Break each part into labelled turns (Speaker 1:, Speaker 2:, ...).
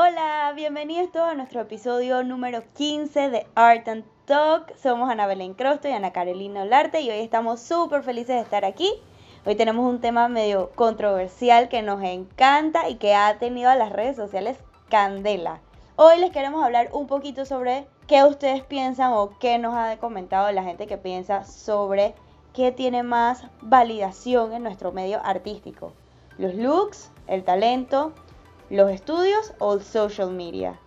Speaker 1: Hola, bienvenidos todos a nuestro episodio número 15 de Art and Talk. Somos Ana Belén Crosto y Ana Carolina Olarte y hoy estamos súper felices de estar aquí. Hoy tenemos un tema medio controversial que nos encanta y que ha tenido a las redes sociales candela. Hoy les queremos hablar un poquito sobre qué ustedes piensan o qué nos ha comentado la gente que piensa sobre qué tiene más validación en nuestro medio artístico. Los looks, el talento, los estudios o social media.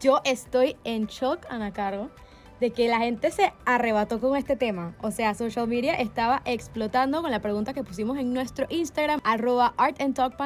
Speaker 2: Yo estoy en shock, Ana Caro, de que la gente se arrebató con este tema. O sea, social media estaba explotando con la pregunta que pusimos en nuestro Instagram, arroba Art and Talk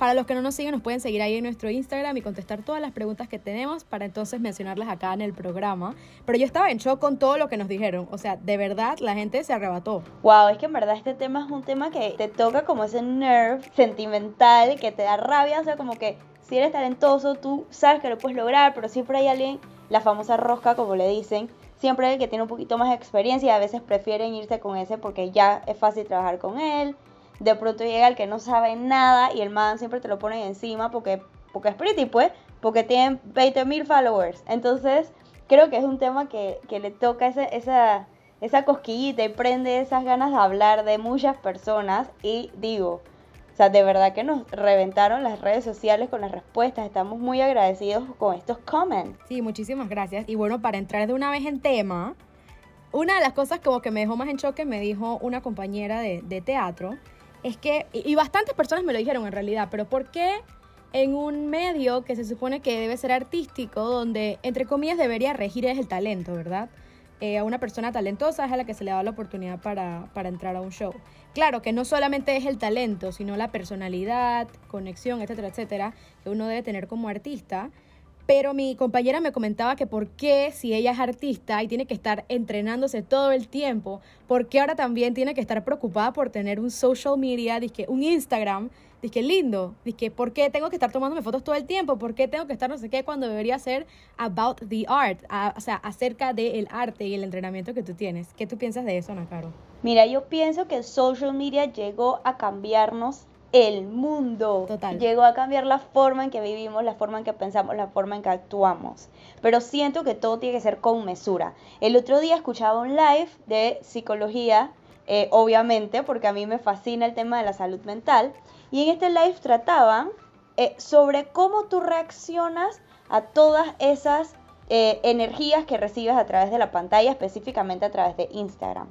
Speaker 2: para los que no nos siguen, nos pueden seguir ahí en nuestro Instagram y contestar todas las preguntas que tenemos para entonces mencionarlas acá en el programa. Pero yo estaba en shock con todo lo que nos dijeron. O sea, de verdad, la gente se arrebató.
Speaker 1: Wow, es que en verdad este tema es un tema que te toca como ese nerve sentimental que te da rabia. O sea, como que si eres talentoso, tú sabes que lo puedes lograr, pero siempre hay alguien, la famosa rosca, como le dicen, siempre el que tiene un poquito más de experiencia a veces prefieren irse con ese porque ya es fácil trabajar con él de pronto llega el que no sabe nada y el man siempre te lo pone encima porque, porque es pretty, pues, porque tiene 20 mil followers. Entonces, creo que es un tema que, le toca esa, esa, esa cosquillita y prende esas ganas de hablar de muchas personas. Y digo, o sea, de verdad que nos reventaron las redes sociales con las respuestas. Estamos muy agradecidos con estos comments.
Speaker 2: Sí, muchísimas gracias. Y bueno, para entrar de una vez en tema, una de las cosas como que me dejó más en choque me dijo una compañera de, de teatro es que, y bastantes personas me lo dijeron en realidad, pero ¿por qué en un medio que se supone que debe ser artístico, donde entre comillas debería regir es el talento, ¿verdad? Eh, a una persona talentosa es a la que se le da la oportunidad para, para entrar a un show. Claro que no solamente es el talento, sino la personalidad, conexión, etcétera, etcétera, que uno debe tener como artista. Pero mi compañera me comentaba que por qué si ella es artista y tiene que estar entrenándose todo el tiempo, por qué ahora también tiene que estar preocupada por tener un social media, dizque un Instagram, dizque lindo, dizque por qué tengo que estar tomándome fotos todo el tiempo, por qué tengo que estar no sé qué cuando debería ser about the art, o sea, acerca del arte y el entrenamiento que tú tienes. ¿Qué tú piensas de eso, Ana Caro?
Speaker 1: Mira, yo pienso que social media llegó a cambiarnos el mundo.
Speaker 2: Total.
Speaker 1: Llegó a cambiar la forma en que vivimos, la forma en que pensamos, la forma en que actuamos. Pero siento que todo tiene que ser con mesura. El otro día escuchaba un live de psicología, eh, obviamente, porque a mí me fascina el tema de la salud mental. Y en este live trataban eh, sobre cómo tú reaccionas a todas esas eh, energías que recibes a través de la pantalla, específicamente a través de Instagram.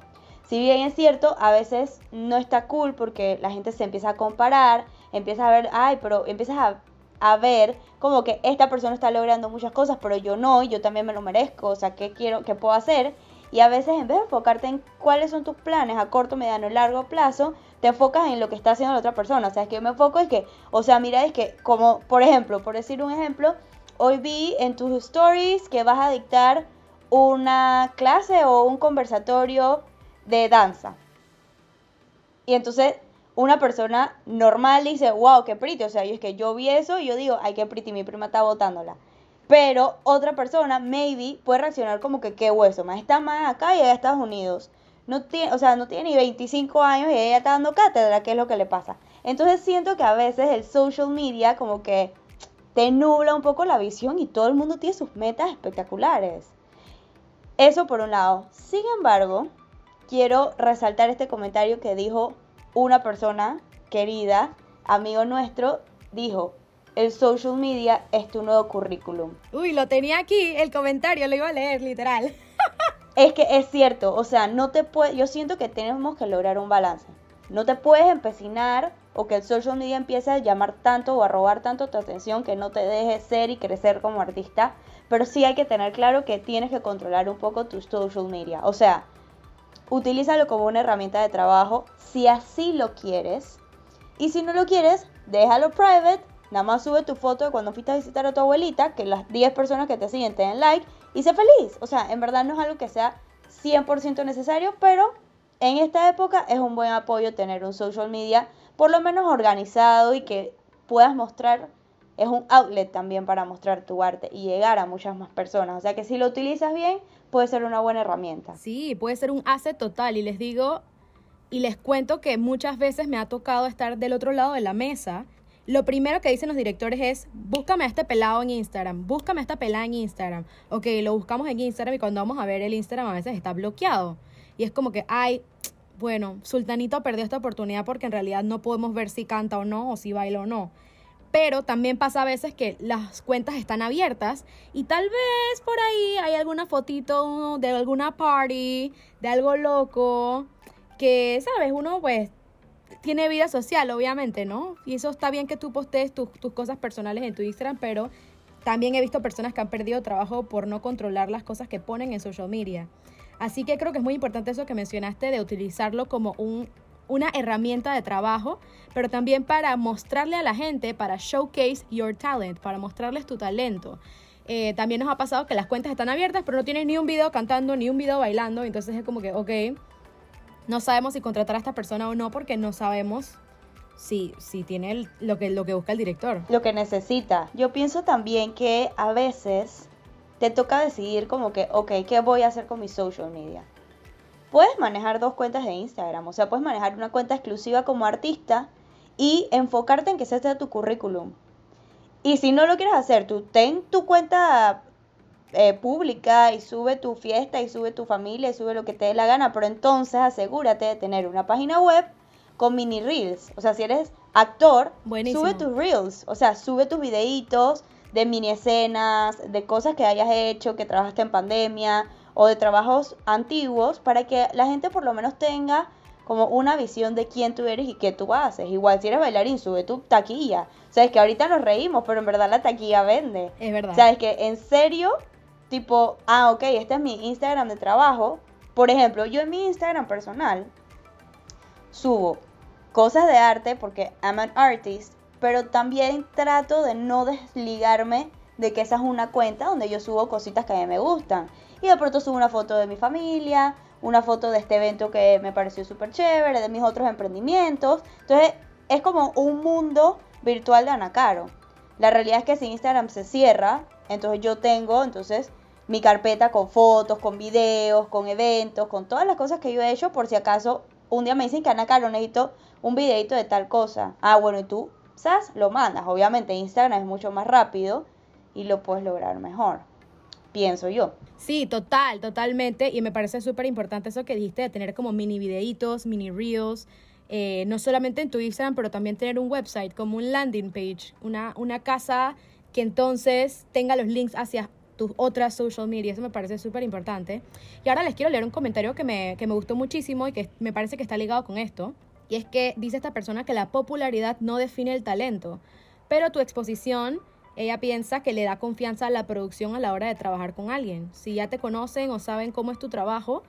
Speaker 1: Si bien es cierto, a veces no está cool porque la gente se empieza a comparar, empieza a ver, ay, pero empiezas a, ver como que esta persona está logrando muchas cosas, pero yo no, y yo también me lo merezco, o sea, ¿qué quiero, qué puedo hacer? Y a veces en vez de enfocarte en cuáles son tus planes a corto, mediano y largo plazo, te enfocas en lo que está haciendo la otra persona. O sea, es que yo me enfoco en que, o sea, mira, es que como, por ejemplo, por decir un ejemplo, hoy vi en tus stories que vas a dictar una clase o un conversatorio de danza. Y entonces una persona normal dice, wow, qué pretty. O sea, yo es que yo vi eso y yo digo, ay, qué pretty, mi prima está botándola. Pero otra persona, maybe, puede reaccionar como que qué hueso, más está más acá y allá Estados Unidos. No tiene, o sea, no tiene ni 25 años y ella está dando cátedra, ¿qué es lo que le pasa? Entonces siento que a veces el social media como que te nubla un poco la visión y todo el mundo tiene sus metas espectaculares. Eso por un lado. Sin embargo, quiero resaltar este comentario que dijo una persona querida, amigo nuestro, dijo, el social media es tu nuevo currículum.
Speaker 2: Uy, lo tenía aquí, el comentario, lo iba a leer, literal.
Speaker 1: es que es cierto, o sea, no te puede, yo siento que tenemos que lograr un balance. No te puedes empecinar o que el social media empiece a llamar tanto o a robar tanto tu atención que no te deje ser y crecer como artista, pero sí hay que tener claro que tienes que controlar un poco tu social media. O sea, utilízalo como una herramienta de trabajo si así lo quieres. Y si no lo quieres, déjalo private. Nada más sube tu foto de cuando fuiste a visitar a tu abuelita, que las 10 personas que te siguen te den like y sé feliz. O sea, en verdad no es algo que sea 100% necesario, pero en esta época es un buen apoyo tener un social media por lo menos organizado y que puedas mostrar es un outlet también para mostrar tu arte y llegar a muchas más personas. O sea que si lo utilizas bien, puede ser una buena herramienta.
Speaker 2: Sí, puede ser un asset total. Y les digo y les cuento que muchas veces me ha tocado estar del otro lado de la mesa lo primero que dicen los directores es, búscame a este pelado en Instagram, búscame a esta pelada en Instagram. Ok, lo buscamos en Instagram y cuando vamos a ver el Instagram a veces está bloqueado. Y es como que, ay, bueno, Sultanito perdió esta oportunidad porque en realidad no podemos ver si canta o no o si baila o no. Pero también pasa a veces que las cuentas están abiertas y tal vez por ahí hay alguna fotito de alguna party, de algo loco, que, ¿sabes? Uno pues tiene vida social, obviamente, ¿no? Y eso está bien que tú postees tus, tus cosas personales en tu Instagram, pero también he visto personas que han perdido trabajo por no controlar las cosas que ponen en social media. Así que creo que es muy importante eso que mencionaste de utilizarlo como un una herramienta de trabajo, pero también para mostrarle a la gente, para showcase your talent, para mostrarles tu talento. Eh, también nos ha pasado que las cuentas están abiertas, pero no tienes ni un video cantando, ni un video bailando, entonces es como que, ok, no sabemos si contratar a esta persona o no porque no sabemos si, si tiene lo, que, lo que busca el director.
Speaker 1: Lo que necesita. Yo pienso también que a veces te toca decidir como que, ok, ¿qué voy a hacer con mi social media? Puedes manejar dos cuentas de Instagram, o sea, puedes manejar una cuenta exclusiva como artista y enfocarte en que ese sea tu currículum. Y si no lo quieres hacer, tú ten tu cuenta eh, pública y sube tu fiesta y sube tu familia y sube lo que te dé la gana, pero entonces asegúrate de tener una página web con mini reels. O sea, si eres actor, sube tus reels, o sea, sube tus videitos de mini escenas, de cosas que hayas hecho, que trabajaste en pandemia, o de trabajos antiguos para que la gente por lo menos tenga como una visión de quién tú eres y qué tú haces. Igual si eres bailarín, sube tu taquilla. Sabes que ahorita nos reímos, pero en verdad la taquilla vende.
Speaker 2: Es verdad.
Speaker 1: Sabes que en serio, tipo, ah, ok, este es mi Instagram de trabajo. Por ejemplo, yo en mi Instagram personal subo cosas de arte porque I'm an artist, pero también trato de no desligarme de que esa es una cuenta donde yo subo cositas que a mí me gustan. Y de pronto subo una foto de mi familia, una foto de este evento que me pareció súper chévere, de mis otros emprendimientos. Entonces es como un mundo virtual de Ana Caro. La realidad es que si Instagram se cierra, entonces yo tengo entonces mi carpeta con fotos, con videos, con eventos, con todas las cosas que yo he hecho por si acaso un día me dicen que Ana Caro necesito un videito de tal cosa. Ah, bueno, y tú, ¿sabes? Lo mandas. Obviamente Instagram es mucho más rápido y lo puedes lograr mejor pienso yo.
Speaker 2: Sí, total, totalmente. Y me parece súper importante eso que dijiste de tener como mini videitos, mini reels, eh, no solamente en tu Instagram, pero también tener un website, como un landing page, una, una casa que entonces tenga los links hacia tus otras social media. Eso me parece súper importante. Y ahora les quiero leer un comentario que me, que me gustó muchísimo y que me parece que está ligado con esto. Y es que dice esta persona que la popularidad no define el talento, pero tu exposición ella piensa que le da confianza a la producción a la hora de trabajar con alguien. Si ya te conocen o saben cómo es tu trabajo,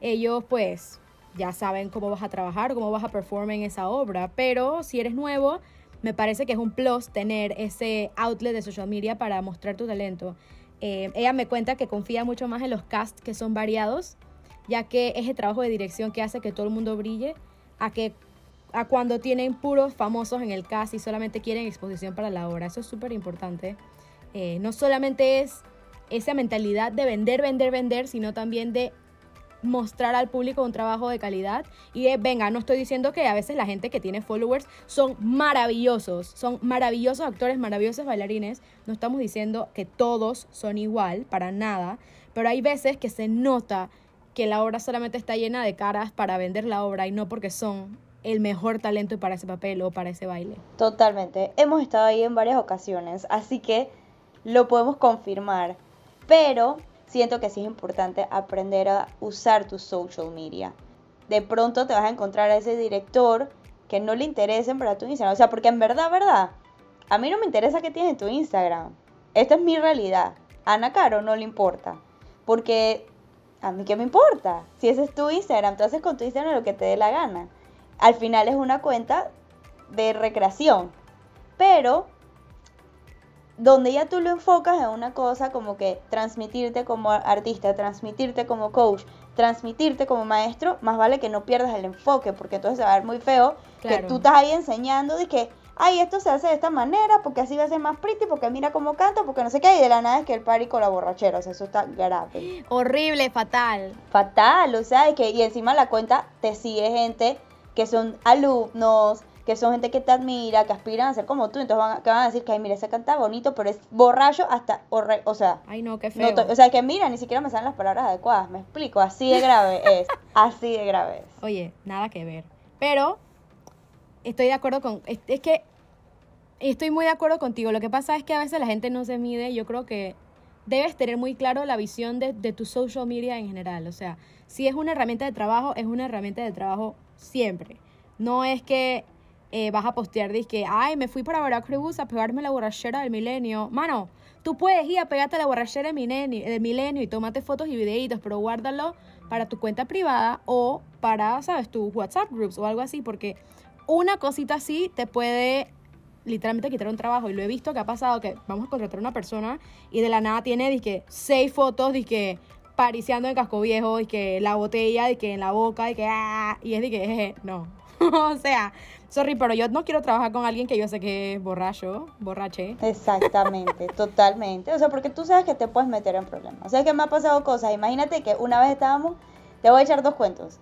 Speaker 2: ellos pues ya saben cómo vas a trabajar, cómo vas a performar en esa obra. Pero si eres nuevo, me parece que es un plus tener ese outlet de social media para mostrar tu talento. Eh, ella me cuenta que confía mucho más en los casts que son variados, ya que es el trabajo de dirección que hace que todo el mundo brille, a que a cuando tienen puros famosos en el cast y solamente quieren exposición para la obra. Eso es súper importante. Eh, no solamente es esa mentalidad de vender, vender, vender, sino también de mostrar al público un trabajo de calidad y de, venga, no estoy diciendo que a veces la gente que tiene followers son maravillosos, son maravillosos actores, maravillosos bailarines, no estamos diciendo que todos son igual, para nada, pero hay veces que se nota que la obra solamente está llena de caras para vender la obra y no porque son el mejor talento para ese papel o para ese baile.
Speaker 1: Totalmente. Hemos estado ahí en varias ocasiones, así que lo podemos confirmar. Pero siento que sí es importante aprender a usar tu social media. De pronto te vas a encontrar a ese director que no le interesen para tu Instagram. O sea, porque en verdad, verdad, a mí no me interesa que tienes tu Instagram. Esta es mi realidad. Ana Caro no le importa. Porque a mí qué me importa. Si ese es tu Instagram, tú haces con tu Instagram lo que te dé la gana al final es una cuenta de recreación. Pero donde ya tú lo enfocas en una cosa como que transmitirte como artista, transmitirte como coach, transmitirte como maestro, más vale que no pierdas el enfoque, porque entonces se va a ver muy feo que tú estás ahí enseñando de que, ay, esto se hace de esta manera, porque así va a ser más pretty, porque mira cómo canta, porque no sé qué, y de la nada es que el party con la borrachera, o sea, eso está grave.
Speaker 2: Horrible, fatal.
Speaker 1: Fatal, o sea, que, y encima la cuenta te sigue gente que son alumnos, que son gente que te admira, que aspiran a ser como tú, entonces van, a- que van a decir que, ay, mira, ese canta bonito, pero es borracho hasta, horre- o sea,
Speaker 2: Ay, no, qué feo.
Speaker 1: o sea, que mira, ni siquiera me salen las palabras adecuadas, me explico, así de grave es, así de grave es.
Speaker 2: Oye, nada que ver. Pero estoy de acuerdo con... Es, es que estoy muy de acuerdo contigo. Lo que pasa es que a veces la gente no se mide. Yo creo que debes tener muy claro la visión de, de tu social media en general. O sea, si es una herramienta de trabajo, es una herramienta de trabajo siempre. No es que eh, vas a postear, que ay, me fui para Veracruz a pegarme la borrachera del milenio. Mano, tú puedes ir a pegarte la borrachera del milenio, y tomarte fotos y videitos, pero guárdalo para tu cuenta privada o para, ¿sabes? Tus WhatsApp groups o algo así, porque una cosita así te puede literalmente quitar un trabajo. Y lo he visto que ha pasado que vamos a contratar a una persona y de la nada tiene, dizque, seis fotos, que pariciando en casco viejo, y que la botella, y que en la boca, y que ah, y es de que jeje, no. o sea, sorry, pero yo no quiero trabajar con alguien que yo sé que es borracho, borrache.
Speaker 1: Exactamente, totalmente. O sea, porque tú sabes que te puedes meter en problemas. O sea, que me ha pasado cosas. Imagínate que una vez estábamos, te voy a echar dos cuentos.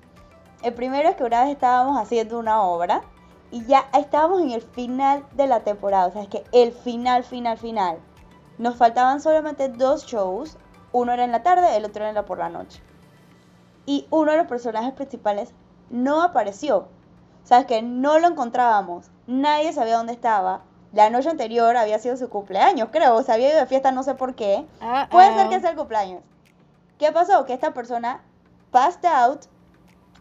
Speaker 1: El primero es que una vez estábamos haciendo una obra y ya estábamos en el final de la temporada. O sea, es que el final, final, final. Nos faltaban solamente dos shows. Uno era en la tarde, el otro era por la noche. Y uno de los personajes principales no apareció. O sea, es que no lo encontrábamos. Nadie sabía dónde estaba. La noche anterior había sido su cumpleaños, creo. O sea, había ido de fiesta, no sé por qué.
Speaker 2: Ah,
Speaker 1: Puede
Speaker 2: ah.
Speaker 1: ser que sea el cumpleaños. ¿Qué pasó? Que esta persona passed out,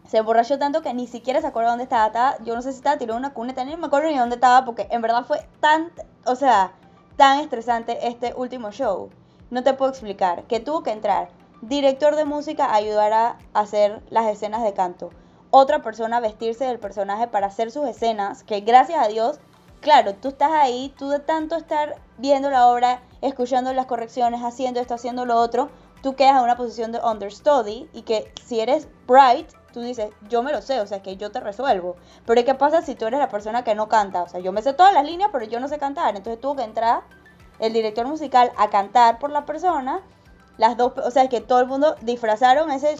Speaker 1: se emborrachó tanto que ni siquiera se acuerda dónde estaba. estaba- yo no sé si estaba tirando una cuneta, ni me acuerdo ni dónde estaba, porque en verdad fue tan, o sea, tan estresante este último show. No te puedo explicar. Que tuvo que entrar director de música a ayudar a hacer las escenas de canto. Otra persona vestirse del personaje para hacer sus escenas, que gracias a Dios claro, tú estás ahí, tú de tanto estar viendo la obra, escuchando las correcciones, haciendo esto, haciendo lo otro, tú quedas en una posición de understudy y que si eres bright, tú dices, yo me lo sé, o sea, que yo te resuelvo. Pero ¿qué pasa si tú eres la persona que no canta? O sea, yo me sé todas las líneas, pero yo no sé cantar. Entonces tuvo que entrar el director musical a cantar por la persona. Las dos, o sea, que todo el mundo disfrazaron ese,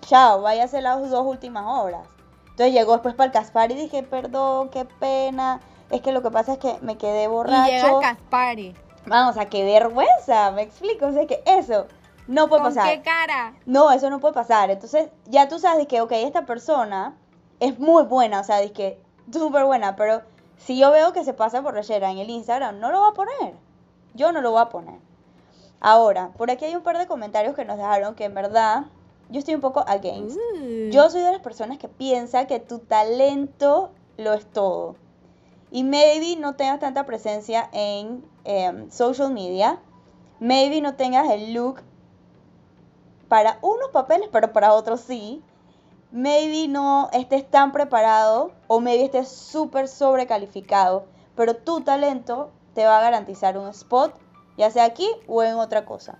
Speaker 1: chao, vaya a hacer las dos últimas obras. Entonces llegó después para el Caspar y dije, perdón, qué pena. Es que lo que pasa es que me quedé borracho.
Speaker 2: Y llega Caspari.
Speaker 1: Vamos, a qué vergüenza, me explico. O sea, que eso no puede
Speaker 2: ¿Con
Speaker 1: pasar.
Speaker 2: qué cara?
Speaker 1: No, eso no puede pasar. Entonces, ya tú sabes que, ok, esta persona es muy buena, o sea, de que súper buena, pero si yo veo que se pasa borrachera en el Instagram, no lo voy a poner. Yo no lo voy a poner. Ahora, por aquí hay un par de comentarios que nos dejaron que en verdad yo estoy un poco against.
Speaker 2: Uh.
Speaker 1: Yo soy de las personas que piensa que tu talento lo es todo. Y maybe no tengas tanta presencia en em, social media. Maybe no tengas el look para unos papeles, pero para otros sí. Maybe no estés tan preparado o maybe estés súper sobrecalificado. Pero tu talento te va a garantizar un spot, ya sea aquí o en otra cosa.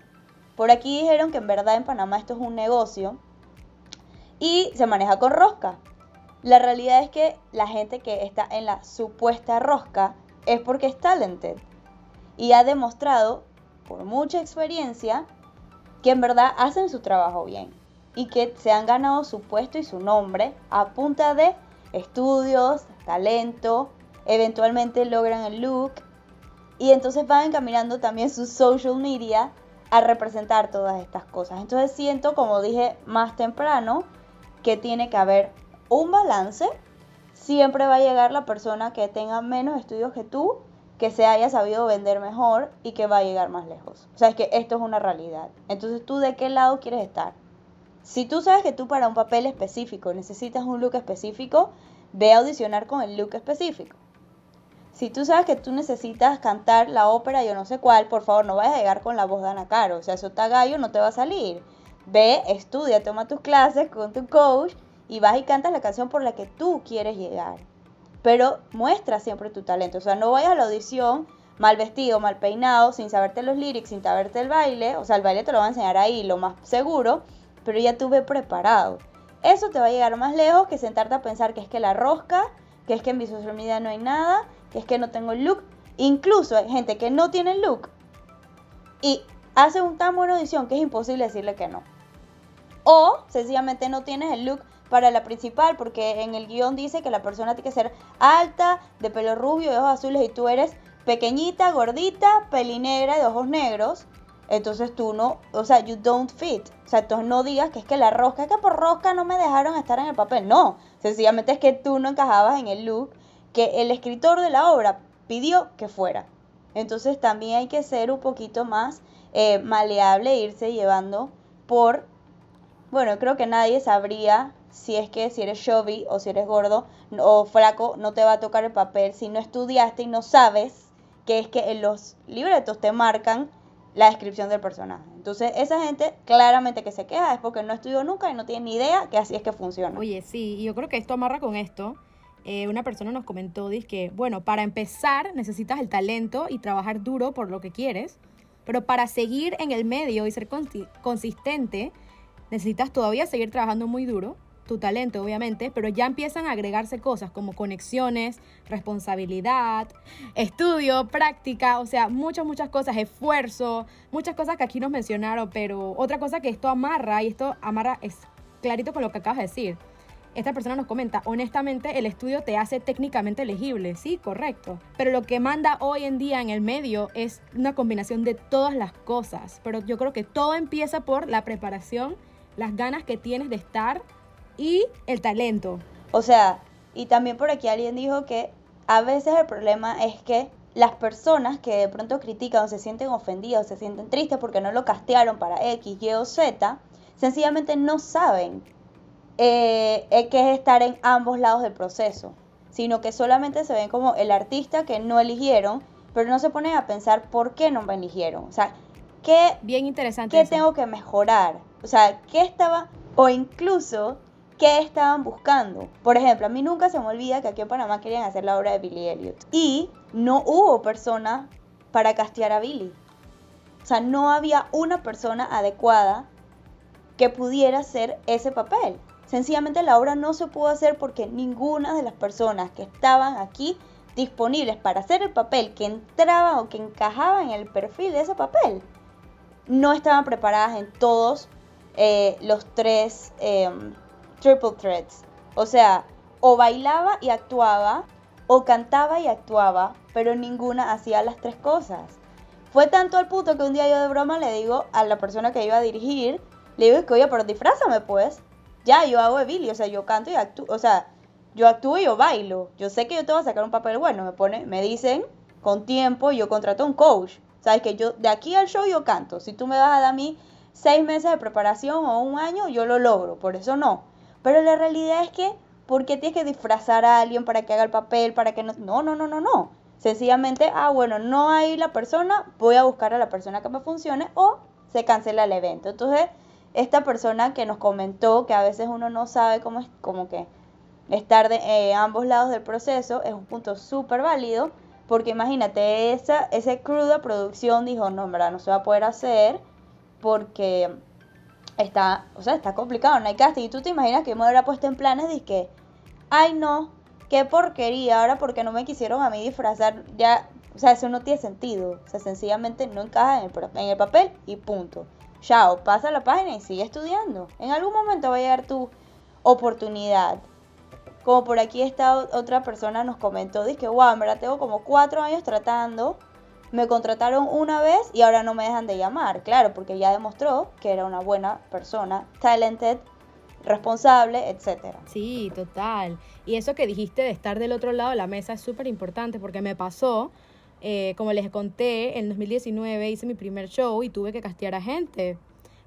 Speaker 1: Por aquí dijeron que en verdad en Panamá esto es un negocio y se maneja con rosca. La realidad es que la gente que está en la supuesta rosca es porque es talented y ha demostrado por mucha experiencia que en verdad hacen su trabajo bien y que se han ganado su puesto y su nombre a punta de estudios, talento, eventualmente logran el look y entonces van encaminando también su social media a representar todas estas cosas. Entonces siento, como dije más temprano, que tiene que haber un balance. Siempre va a llegar la persona que tenga menos estudios que tú, que se haya sabido vender mejor y que va a llegar más lejos. O sea, es que esto es una realidad. Entonces, ¿tú de qué lado quieres estar? Si tú sabes que tú para un papel específico necesitas un look específico, ve a audicionar con el look específico. Si tú sabes que tú necesitas cantar la ópera, yo no sé cuál, por favor no vayas a llegar con la voz de Ana Caro. O sea, eso está gallo, no te va a salir. Ve, estudia, toma tus clases con tu coach y vas y cantas la canción por la que tú quieres llegar. Pero muestra siempre tu talento. O sea, no vayas a la audición mal vestido, mal peinado, sin saberte los lyrics, sin saberte el baile. O sea, el baile te lo va a enseñar ahí, lo más seguro. Pero ya tú ve preparado. Eso te va a llegar más lejos que sentarte a pensar que es que la rosca, que es que en mi social media no hay nada, es que no tengo el look. Incluso hay gente que no tiene look y hace un tan buena audición que es imposible decirle que no. O sencillamente no tienes el look para la principal, porque en el guion dice que la persona tiene que ser alta, de pelo rubio, de ojos azules, y tú eres pequeñita, gordita, pelinegra, de ojos negros. Entonces tú no, o sea, you don't fit. O sea, entonces no digas que es que la rosca, es que por rosca no me dejaron estar en el papel. No, sencillamente es que tú no encajabas en el look que el escritor de la obra pidió que fuera. Entonces también hay que ser un poquito más eh, maleable e irse llevando por, bueno, creo que nadie sabría si es que si eres chubby o si eres gordo o flaco no te va a tocar el papel si no estudiaste y no sabes que es que en los libretos te marcan la descripción del personaje. Entonces, esa gente claramente que se queja es porque no estudió nunca y no tiene ni idea que así es que funciona.
Speaker 2: Oye, sí, y yo creo que esto amarra con esto. Eh, una persona nos comentó, dice que, bueno, para empezar necesitas el talento y trabajar duro por lo que quieres, pero para seguir en el medio y ser consistente, necesitas todavía seguir trabajando muy duro tu talento, obviamente, pero ya empiezan a agregarse cosas como conexiones, responsabilidad, estudio, práctica, o sea, muchas, muchas cosas, esfuerzo, muchas cosas que aquí nos mencionaron, pero otra cosa que esto amarra, y esto amarra es clarito con lo que acabas de decir. Esta persona nos comenta, honestamente el estudio te hace técnicamente elegible, sí, correcto, pero lo que manda hoy en día en el medio es una combinación de todas las cosas, pero yo creo que todo empieza por la preparación, las ganas que tienes de estar y el talento.
Speaker 1: O sea, y también por aquí alguien dijo que a veces el problema es que las personas que de pronto critican o se sienten ofendidas o se sienten tristes porque no lo castearon para X, Y o Z, sencillamente no saben eh, qué es estar en ambos lados del proceso, sino que solamente se ven como el artista que no eligieron, pero no se ponen a pensar por qué no me eligieron. O sea, ¿qué,
Speaker 2: Bien interesante
Speaker 1: ¿qué tengo que mejorar? O sea, ¿qué estaba, o incluso qué estaban buscando. Por ejemplo, a mí nunca se me olvida que aquí en Panamá querían hacer la obra de Billy Elliot y no hubo persona para castear a Billy. O sea, no había una persona adecuada que pudiera hacer ese papel. Sencillamente la obra no se pudo hacer porque ninguna de las personas que estaban aquí disponibles para hacer el papel que entraba o que encajaba en el perfil de ese papel no estaban preparadas en todos eh, los tres em, triple threats. O sea, o bailaba y actuaba, o cantaba y actuaba, pero ninguna hacía las tres cosas. Fue tanto al punto que un día yo de broma le digo a la persona que iba a dirigir, le digo que oye, pero disfrázame pues. Ya, yo hago Billy, o sea, yo canto y actúo, o sea, yo actúo y yo bailo. Yo sé que yo te voy a sacar un papel bueno, me pone, me dicen con tiempo, yo contrato un coach. Sabes que yo de aquí al show yo canto. Si tú me vas a dar a mí seis meses de preparación o un año, yo lo logro. Por eso no. Pero la realidad es que, ¿por qué tienes que disfrazar a alguien para que haga el papel? Para que no. No, no, no, no, no. Sencillamente, ah, bueno, no hay la persona, voy a buscar a la persona que me funcione o se cancela el evento. Entonces, esta persona que nos comentó que a veces uno no sabe cómo es, como que estar de eh, ambos lados del proceso es un punto súper válido. Porque imagínate, esa, ese cruda producción dijo, no, en verdad no se va a poder hacer porque está, o sea, está complicado, no hay casting. Y tú te imaginas que yo me hubiera puesto en planes de que, ay no, qué porquería, ahora porque no me quisieron a mí disfrazar, ya, o sea, eso no tiene sentido. O sea, sencillamente no encaja en el, en el papel y punto. Chao, pasa la página y sigue estudiando. En algún momento va a llegar tu oportunidad. Como por aquí esta otra persona nos comentó, dice que, wow, en verdad tengo como cuatro años tratando me contrataron una vez y ahora no me dejan de llamar, claro, porque ya demostró que era una buena persona, talented, responsable, etcétera.
Speaker 2: Sí, total. Y eso que dijiste de estar del otro lado de la mesa es súper importante porque me pasó, eh, como les conté, en 2019 hice mi primer show y tuve que castear a gente.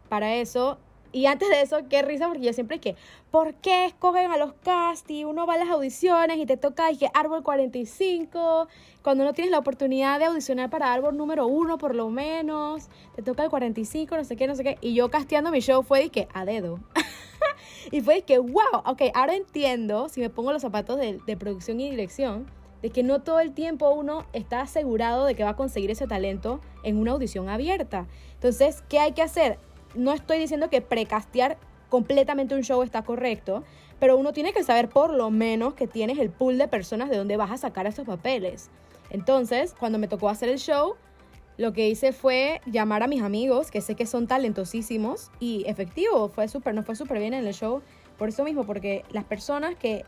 Speaker 2: Para eso y antes de eso, qué risa, porque yo siempre que, ¿por qué escogen a los castings? Uno va a las audiciones y te toca, dije, árbol 45, cuando no tienes la oportunidad de audicionar para árbol número uno, por lo menos, te toca el 45, no sé qué, no sé qué. Y yo casteando mi show fue, dije, a dedo. y fue, que, wow, ok, ahora entiendo, si me pongo los zapatos de producción y dirección, de que no todo el tiempo uno está asegurado de que va a conseguir ese talento en una audición abierta. Entonces, ¿qué hay que hacer? no estoy diciendo que precastear completamente un show está correcto, pero uno tiene que saber por lo menos que tienes el pool de personas de donde vas a sacar esos papeles. Entonces, cuando me tocó hacer el show, lo que hice fue llamar a mis amigos, que sé que son talentosísimos, y efectivo, fue súper, no fue súper bien en el show. Por eso mismo, porque las personas que,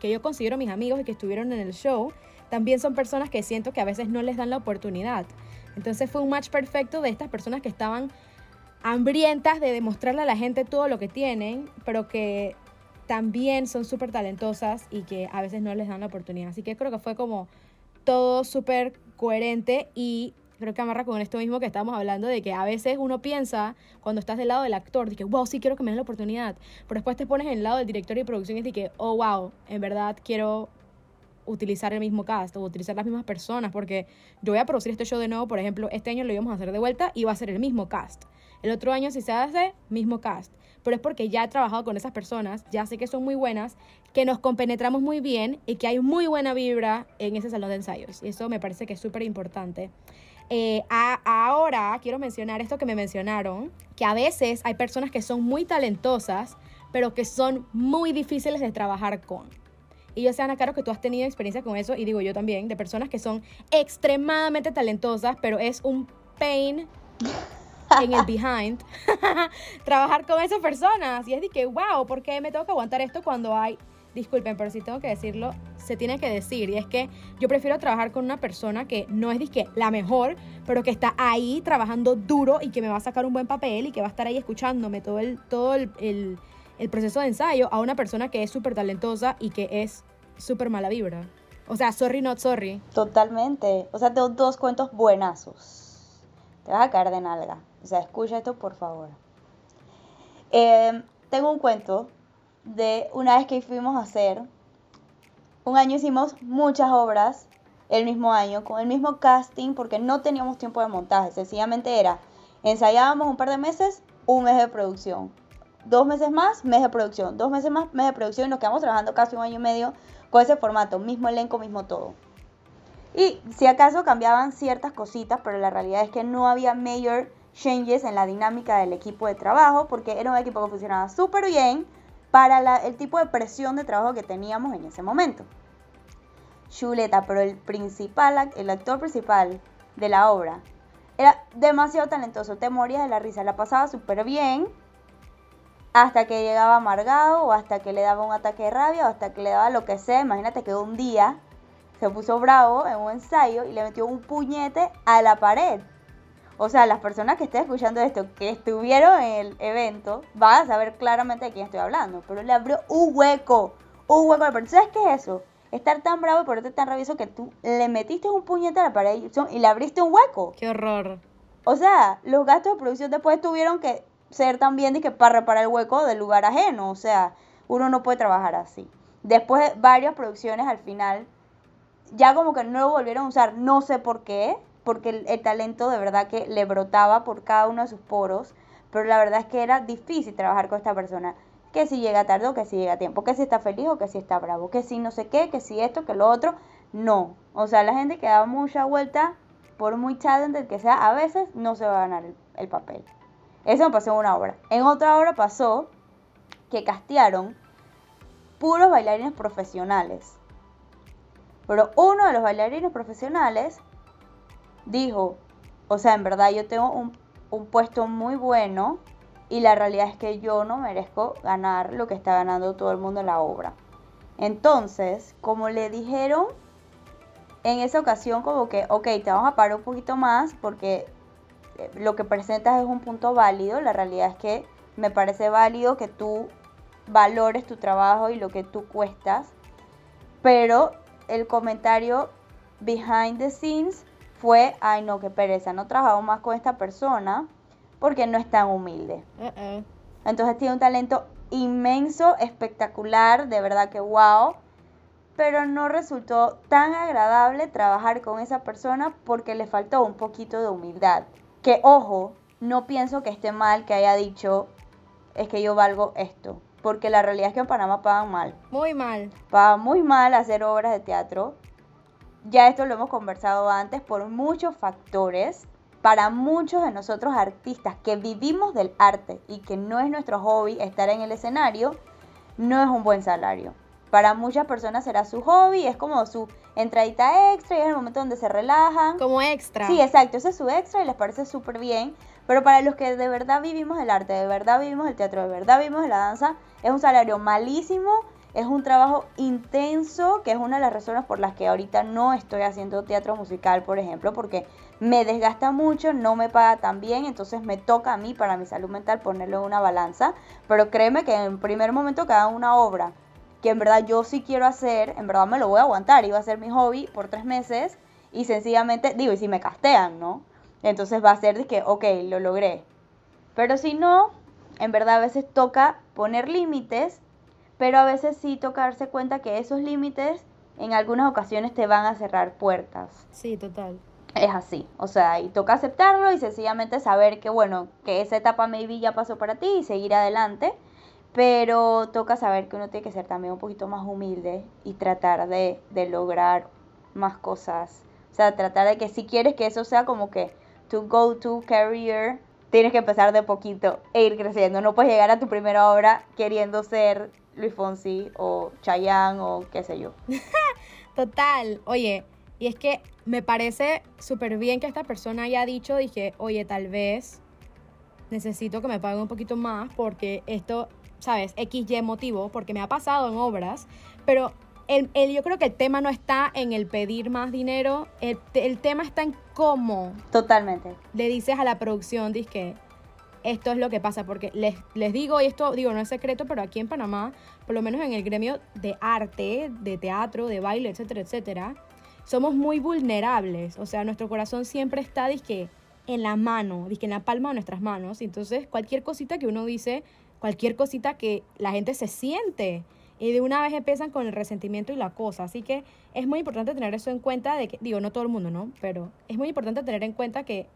Speaker 2: que yo considero mis amigos y que estuvieron en el show, también son personas que siento que a veces no les dan la oportunidad. Entonces fue un match perfecto de estas personas que estaban hambrientas de demostrarle a la gente todo lo que tienen, pero que también son súper talentosas y que a veces no les dan la oportunidad. Así que creo que fue como todo súper coherente y creo que amarra con esto mismo que estamos hablando de que a veces uno piensa cuando estás del lado del actor, de que, wow, sí quiero que me den la oportunidad, pero después te pones en el lado del director y producción y de que, oh, wow, en verdad quiero utilizar el mismo cast o utilizar las mismas personas, porque yo voy a producir este show de nuevo, por ejemplo, este año lo íbamos a hacer de vuelta y va a ser el mismo cast. El otro año si se hace, mismo cast. Pero es porque ya he trabajado con esas personas, ya sé que son muy buenas, que nos compenetramos muy bien y que hay muy buena vibra en ese salón de ensayos. Y eso me parece que es súper importante. Eh, ahora quiero mencionar esto que me mencionaron, que a veces hay personas que son muy talentosas, pero que son muy difíciles de trabajar con. Y yo sé, Ana Caro, que tú has tenido experiencia con eso, y digo yo también, de personas que son extremadamente talentosas, pero es un pain en el behind trabajar con esas personas. Y es de que, wow, ¿por qué me tengo que aguantar esto cuando hay disculpen, pero si tengo que decirlo, se tiene que decir. Y es que yo prefiero trabajar con una persona que no es disque la mejor, pero que está ahí trabajando duro y que me va a sacar un buen papel y que va a estar ahí escuchándome todo el, todo el, el proceso de ensayo a una persona que es súper talentosa y que es súper mala vibra. O sea, sorry, not sorry.
Speaker 1: Totalmente. O sea, tengo dos cuentos buenazos. Te vas a caer de nalga. O sea, escucha esto, por favor. Em, tengo un cuento de una vez que fuimos a hacer. Un año hicimos muchas obras el mismo año, con el mismo casting, porque no teníamos tiempo de montaje. Sencillamente era, ensayábamos un par de meses, un mes de producción dos meses más, mes de producción, dos meses más, mes de producción y nos quedamos trabajando casi un año y medio con ese formato, mismo elenco, mismo todo. Y si acaso cambiaban ciertas cositas, pero la realidad es que no había mayor changes en la dinámica del equipo de trabajo, porque era un equipo que funcionaba súper bien para el tipo de presión de trabajo que teníamos en ese momento. Chuleta, pero el principal, el actor principal de la obra, era demasiado talentoso, te morías de la risa, la pasaba súper bien, hasta que llegaba amargado o hasta que le daba un ataque de rabia o hasta que le daba lo que sea. Imagínate que un día se puso bravo en un ensayo y le metió un puñete a la pared. O sea, las personas que estén escuchando esto, que estuvieron en el evento, van a saber claramente de quién estoy hablando. Pero le abrió un hueco, un hueco pared. ¿Sabes qué es eso? Estar tan bravo y ponerte tan rabioso que tú le metiste un puñete a la pared y le abriste un hueco.
Speaker 2: Qué horror.
Speaker 1: O sea, los gastos de producción después tuvieron que ser también de que para reparar el hueco del lugar ajeno, o sea, uno no puede trabajar así. Después de varias producciones al final, ya como que no lo volvieron a usar, no sé por qué, porque el, talento de verdad que le brotaba por cada uno de sus poros, pero la verdad es que era difícil trabajar con esta persona. Que si llega tarde o que si llega a tiempo, que si está feliz o que si está bravo, que si no sé qué, que si esto, que lo otro. No. O sea, la gente que da mucha vuelta, por muy del que sea, a veces no se va a ganar el papel. Eso me pasó en una obra. En otra obra pasó que castearon puros bailarines profesionales. Pero uno de los bailarines profesionales dijo, o sea, en verdad yo tengo un, un, puesto muy bueno y la realidad es que yo no merezco ganar lo que está ganando todo el mundo en la obra. Entonces, como le dijeron en esa ocasión, como que, ok, te vamos a parar un poquito más porque lo que presentas es un punto válido, la realidad es que me parece válido que tú valores tu trabajo y lo que tú cuestas, pero el comentario behind the scenes fue, ay no, qué pereza, no trabajo más con esta persona porque no es tan humilde. Entonces tiene un talento inmenso, espectacular, de verdad que wow, pero no resultó tan agradable trabajar con esa persona porque le faltó un poquito de humildad. Que ojo, no pienso que esté mal que haya dicho, es que yo valgo esto. Porque la realidad es que en Panamá pagan mal.
Speaker 2: Muy mal.
Speaker 1: Pagan muy mal hacer obras de teatro. Ya esto lo hemos conversado antes por muchos factores. Para muchos de nosotros artistas que vivimos del arte y que no es nuestro hobby estar en el escenario, no es un buen salario. Para muchas personas será su hobby, es como su entradita extra y es el momento donde se relajan.
Speaker 2: Como extra.
Speaker 1: Sí, exacto, ese es su extra y les parece súper bien. Pero para los que de verdad vivimos el arte, de verdad vivimos el teatro, de verdad vivimos la danza, es un salario malísimo, es un trabajo intenso, que es una de las razones por las que ahorita no estoy haciendo teatro musical, por ejemplo, porque me desgasta mucho, no me paga tan bien, entonces me toca a mí, para mi salud mental, ponerlo en una balanza. Pero créeme que en primer momento haga una obra que en verdad yo sí quiero hacer, en verdad me lo voy a aguantar, iba a ser mi hobby por tres meses y sencillamente, digo, y si me castean, ¿no? Entonces va a ser de que, ok, lo logré. Pero si no, en verdad a veces toca poner límites, pero a veces sí toca darse cuenta que esos límites en algunas ocasiones te van a cerrar puertas.
Speaker 2: Sí, total.
Speaker 1: Es así, o sea, y toca aceptarlo y sencillamente saber que, bueno, que esa etapa maybe ya pasó para ti y seguir adelante, pero toca saber que uno tiene que ser también un poquito más humilde y tratar de, de lograr más cosas. O sea, tratar de que si quieres que eso sea como que to go to career, tienes que empezar de poquito e ir creciendo. No puedes llegar a tu primera obra queriendo ser Luis Fonsi o Chayanne o qué sé yo.
Speaker 2: Total. Oye, y es que me parece súper bien que esta persona haya dicho, dije, oye, tal vez necesito que me paguen un poquito más porque esto, ¿sabes? XY motivo, porque me ha pasado en obras, pero el, yo creo que el tema no está en el pedir más dinero, el, tema está en cómo.
Speaker 1: Totalmente.
Speaker 2: Le dices a la producción, que esto es lo que pasa, porque les, les digo, y esto digo, no es secreto, pero aquí en Panamá, por lo menos en el gremio de arte, de teatro, de baile, etcétera, etcétera, somos muy vulnerables. O sea, nuestro corazón siempre está, que en la mano, que en la palma de nuestras manos. Entonces, cualquier cosita que uno dice, cualquier cosita que la gente se siente, y de una vez empiezan con el resentimiento y la cosa. Así que es muy importante tener eso en cuenta de que, digo, no todo el mundo, ¿no? Pero es muy importante tener en cuenta que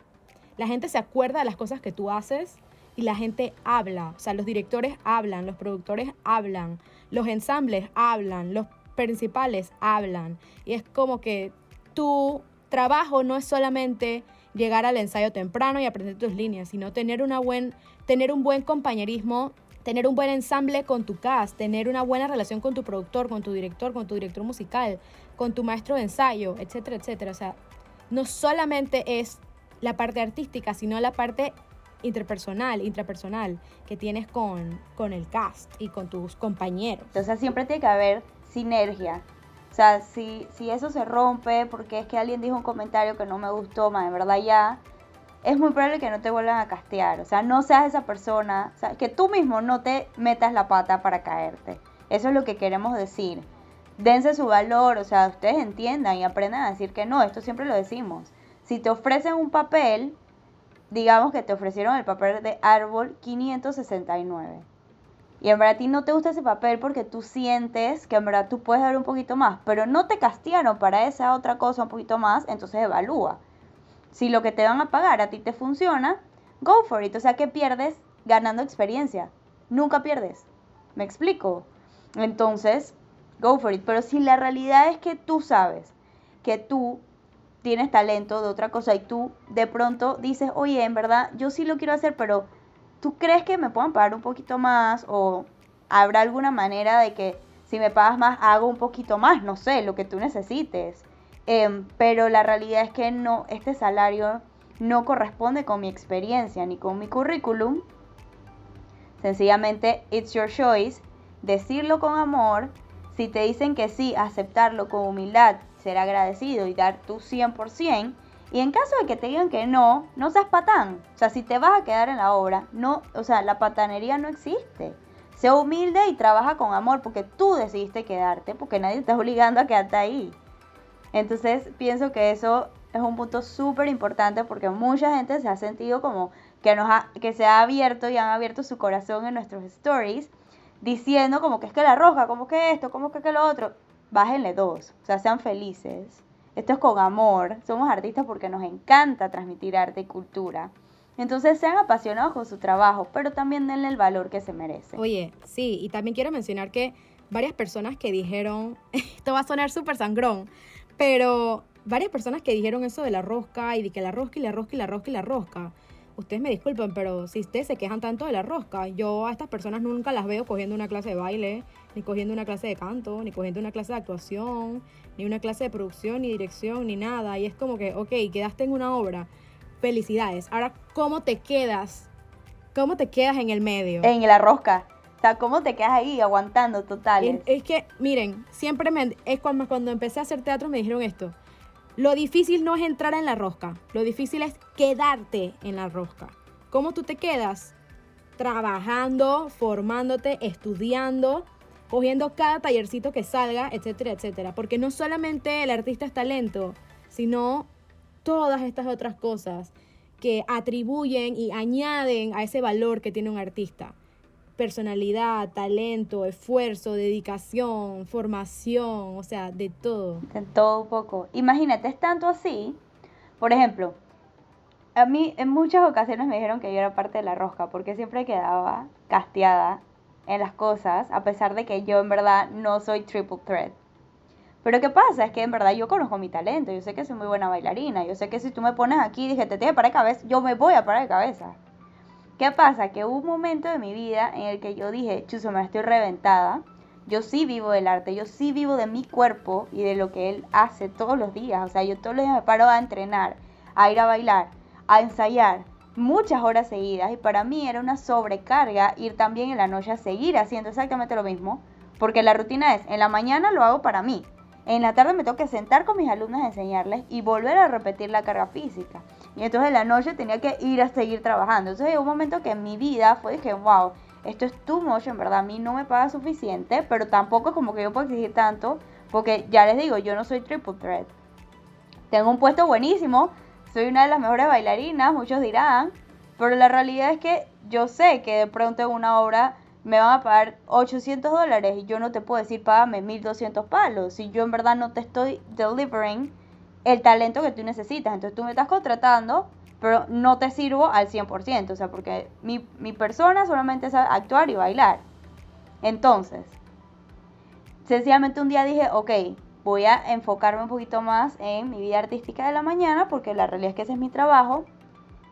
Speaker 2: la gente se acuerda de las cosas que tú haces y la gente habla. O sea, los directores hablan, los productores hablan, los ensambles hablan, los principales hablan. Y es como que tu trabajo no es solamente llegar al ensayo temprano y aprender tus líneas, sino tener, una buen, tener un buen compañerismo tener un buen ensamble con tu cast, tener una buena relación con tu productor, con tu director, con tu director musical, con tu maestro de ensayo, etcétera, etcétera. O sea, no solamente es la parte artística, sino la parte interpersonal, intrapersonal que tienes con, con el cast y con tus compañeros.
Speaker 1: Entonces siempre tiene que haber sinergia. O sea, si, si eso se rompe porque es que alguien dijo un comentario que no me gustó, más de verdad ya, es muy probable que no te vuelvan a castear. O sea, no seas esa persona, o sea, que tú mismo no te metas la pata para caerte. Eso es lo que queremos decir. Dense su valor, o sea, ustedes entiendan y aprendan a decir que no, esto siempre lo decimos. Si te ofrecen un papel, digamos que te ofrecieron el papel de árbol 569. Y en verdad a ti no te gusta ese papel porque tú sientes que en verdad tú puedes dar un poquito más, pero no te castigaron para esa otra cosa un poquito más, entonces evalúa. Si lo que te van a pagar a ti te funciona, go for it. O sea que pierdes ganando experiencia. Nunca pierdes. ¿Me explico? Entonces, go for it. Pero si la realidad es que tú sabes que tú tienes talento de otra cosa y tú de pronto dices, oye, en verdad, yo sí lo quiero hacer, pero tú crees que me puedan pagar un poquito más o habrá alguna manera de que si me pagas más hago un poquito más, no sé, lo que tú necesites. Em, pero la realidad es que no, este salario no corresponde con mi experiencia ni con mi currículum. Sencillamente, it's your choice. Decirlo con amor. Si te dicen que sí, aceptarlo con humildad, ser agradecido y dar tu 100%. Y en caso de que te digan que no, no seas patán. O sea, si te vas a quedar en la obra, no, o sea, la patanería no existe. Sé humilde y trabaja con amor porque tú decidiste quedarte, porque nadie te está obligando a quedarte ahí. Entonces pienso que eso es un punto súper importante porque mucha gente se ha sentido como que, nos ha, que se ha abierto y han abierto su corazón en nuestros stories diciendo como que es que la roja, como que esto, como que, que lo otro. Bájenle dos, o sea, sean felices. Esto es con amor. Somos artistas porque nos encanta transmitir arte y cultura. Entonces sean apasionados con su trabajo, pero también denle el valor que se merece.
Speaker 2: Oye, sí, y también quiero mencionar que varias personas que dijeron, esto va a sonar súper sangrón, pero varias personas que dijeron eso de la rosca y de que la rosca y la rosca y la rosca y la rosca. Ustedes me disculpen, pero si ustedes se quejan tanto de la rosca, yo a estas personas nunca las veo cogiendo una clase de baile, ni cogiendo una clase de canto, ni cogiendo una clase de actuación, ni una clase de producción, ni dirección, ni nada. Y es como que, ok, quedaste en una obra, felicidades. Ahora, ¿cómo te quedas? ¿Cómo te quedas en el medio?
Speaker 1: En la rosca. O sea, ¿cómo te quedas ahí aguantando total?
Speaker 2: Es, es que, miren, siempre me, es cuando, cuando empecé a hacer teatro me dijeron esto. Lo difícil no es entrar en la rosca, lo difícil es quedarte en la rosca. ¿Cómo tú te quedas? Trabajando, formándote, estudiando, cogiendo cada tallercito que salga, etcétera, etcétera. Porque no solamente el artista es talento, sino todas estas otras cosas que atribuyen y añaden a ese valor que tiene un artista. Personalidad, talento, esfuerzo, dedicación, formación, o sea, de todo.
Speaker 1: De todo un poco. Imagínate, es tanto así. Por ejemplo, a mí en muchas ocasiones me dijeron que yo era parte de la rosca, porque siempre quedaba casteada en las cosas, a pesar de que yo en verdad no soy triple threat. Pero ¿qué pasa? Es que en verdad yo conozco mi talento, yo sé que soy muy buena bailarina, yo sé que si tú me pones aquí y dije, te tienes que parar de cabeza, yo me voy a parar de cabeza. ¿Qué pasa? Que hubo un momento de mi vida en el que yo dije, chuso, me estoy reventada, yo sí vivo del arte, yo sí vivo de mi cuerpo y de lo que él hace todos los días. O sea, yo todos los días me paro a entrenar, a ir a bailar, a ensayar muchas horas seguidas y para mí era una sobrecarga ir también en la noche a seguir haciendo exactamente lo mismo, porque la rutina es, en la mañana lo hago para mí, en la tarde me tengo que sentar con mis alumnos a enseñarles y volver a repetir la carga física. Y entonces en la noche tenía que ir a seguir trabajando. Entonces llegó un momento que en mi vida fue dije, wow, esto es too much, en verdad, a mí no me paga suficiente, pero tampoco es como que yo puedo exigir tanto, porque ya les digo, yo no soy triple threat. Tengo un puesto buenísimo, soy una de las mejores bailarinas, muchos dirán, pero la realidad es que yo sé que de pronto en una obra me van a pagar 800 dólares y yo no te puedo decir págame 1200 palos si yo en verdad no te estoy delivering el talento que tú necesitas. Entonces tú me estás contratando, pero no te sirvo al 100%, o sea, porque mi, mi persona solamente sabe actuar y bailar. Entonces, sencillamente un día dije, ok, voy a enfocarme un poquito más en mi vida artística de la mañana, porque la realidad es que ese es mi trabajo.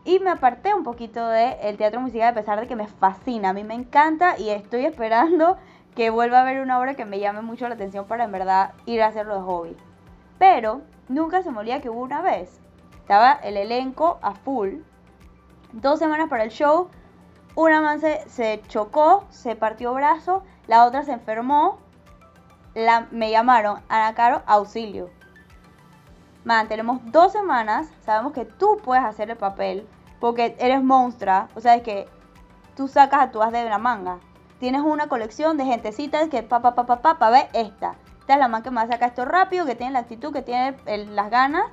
Speaker 1: Y me aparté un poquito del teatro musical a pesar de que me fascina, a mí me encanta y estoy esperando que vuelva a haber una obra que me llame mucho la atención para en verdad ir a hacerlo de hobby. Pero nunca se me olvida que hubo una vez, estaba el elenco a full, dos semanas para el show, una man se, se chocó, se partió brazo, la otra se enfermó, la, me llamaron, Ana Caro, auxilio. Man, tenemos dos semanas, sabemos que tú puedes hacer el papel, porque eres monstrua, o sea, es que tú sacas a tu as de la manga. Tienes una colección de gentecitas que pa pa pa pa pa, pa ve esta. Esta es la man que más saca esto rápido, que tiene la actitud, que tiene las ganas.